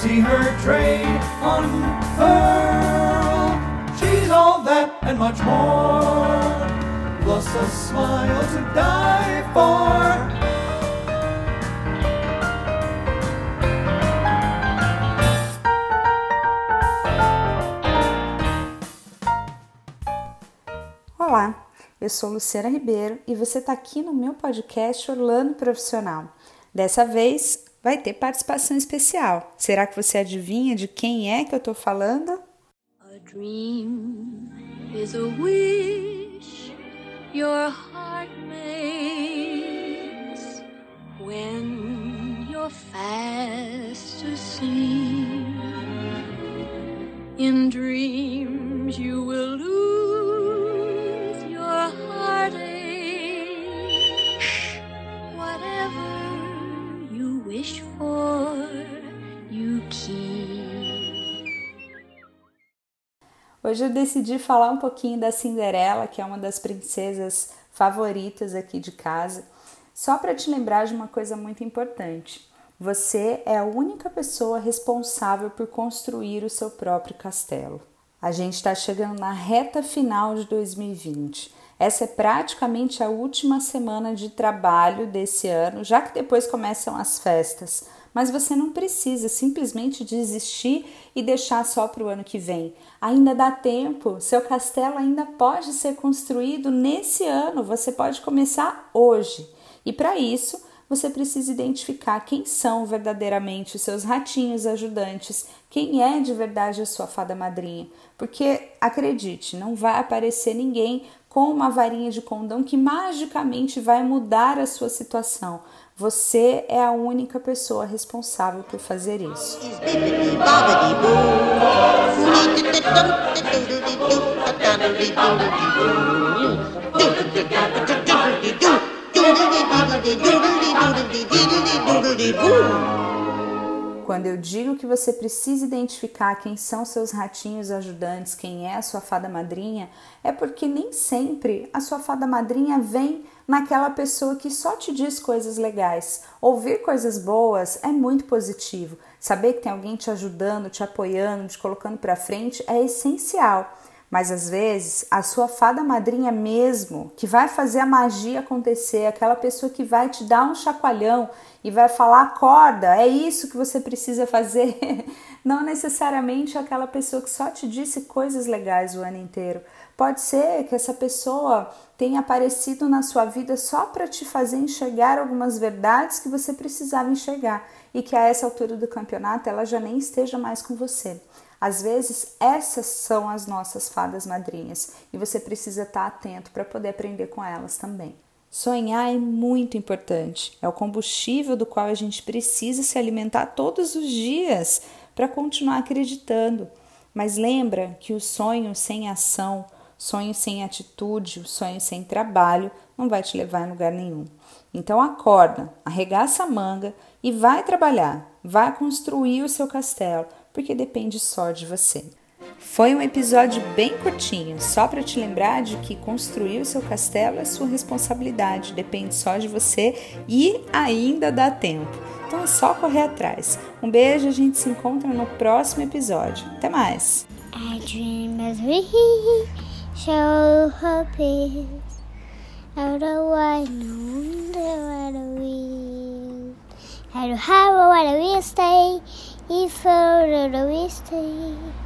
see her tray unfurl. She's all that and much more, plus a smile to die for. Olá, eu sou Luciana Ribeiro e você está aqui no meu podcast Orlando Profissional. Dessa vez, vai ter participação especial. Será que você adivinha de quem é que eu estou falando? A dream is a wish your heart makes when you're fast asleep. In dreams Hoje eu decidi falar um pouquinho da Cinderela, que é uma das princesas favoritas aqui de casa, só para te lembrar de uma coisa muito importante. Você é a única pessoa responsável por construir o seu próprio castelo. A gente está chegando na reta final de 2020. Essa é praticamente a última semana de trabalho desse ano, já que depois começam as festas. Mas você não precisa simplesmente desistir e deixar só para o ano que vem. Ainda dá tempo, seu castelo ainda pode ser construído nesse ano, você pode começar hoje. E para isso, você precisa identificar quem são verdadeiramente os seus ratinhos ajudantes, quem é de verdade a sua fada madrinha. Porque, acredite, não vai aparecer ninguém com uma varinha de condão que magicamente vai mudar a sua situação. Você é a única pessoa responsável por fazer isso. Quando eu digo que você precisa identificar quem são seus ratinhos ajudantes, quem é a sua fada madrinha, é porque nem sempre a sua fada madrinha vem naquela pessoa que só te diz coisas legais. Ouvir coisas boas é muito positivo. Saber que tem alguém te ajudando, te apoiando, te colocando para frente é essencial. Mas às vezes a sua fada madrinha mesmo, que vai fazer a magia acontecer, aquela pessoa que vai te dar um chacoalhão e vai falar: acorda, é isso que você precisa fazer. Não necessariamente aquela pessoa que só te disse coisas legais o ano inteiro. Pode ser que essa pessoa tenha aparecido na sua vida só para te fazer enxergar algumas verdades que você precisava enxergar e que a essa altura do campeonato ela já nem esteja mais com você. Às vezes, essas são as nossas fadas madrinhas e você precisa estar atento para poder aprender com elas também. Sonhar é muito importante, é o combustível do qual a gente precisa se alimentar todos os dias para continuar acreditando. Mas lembra que o sonho sem ação, sonho sem atitude, o sonho sem trabalho não vai te levar a lugar nenhum. Então acorda, arregaça a manga e vai trabalhar, vai construir o seu castelo, porque depende só de você. Foi um episódio bem curtinho, só para te lembrar de que construir o seu castelo é sua responsabilidade, depende só de você e ainda dá tempo. Então é só correr atrás. Um beijo, a gente se encontra no próximo episódio. Até mais. I dream as we show her peace out of white wonder where we How do how where we stay if further we stay to my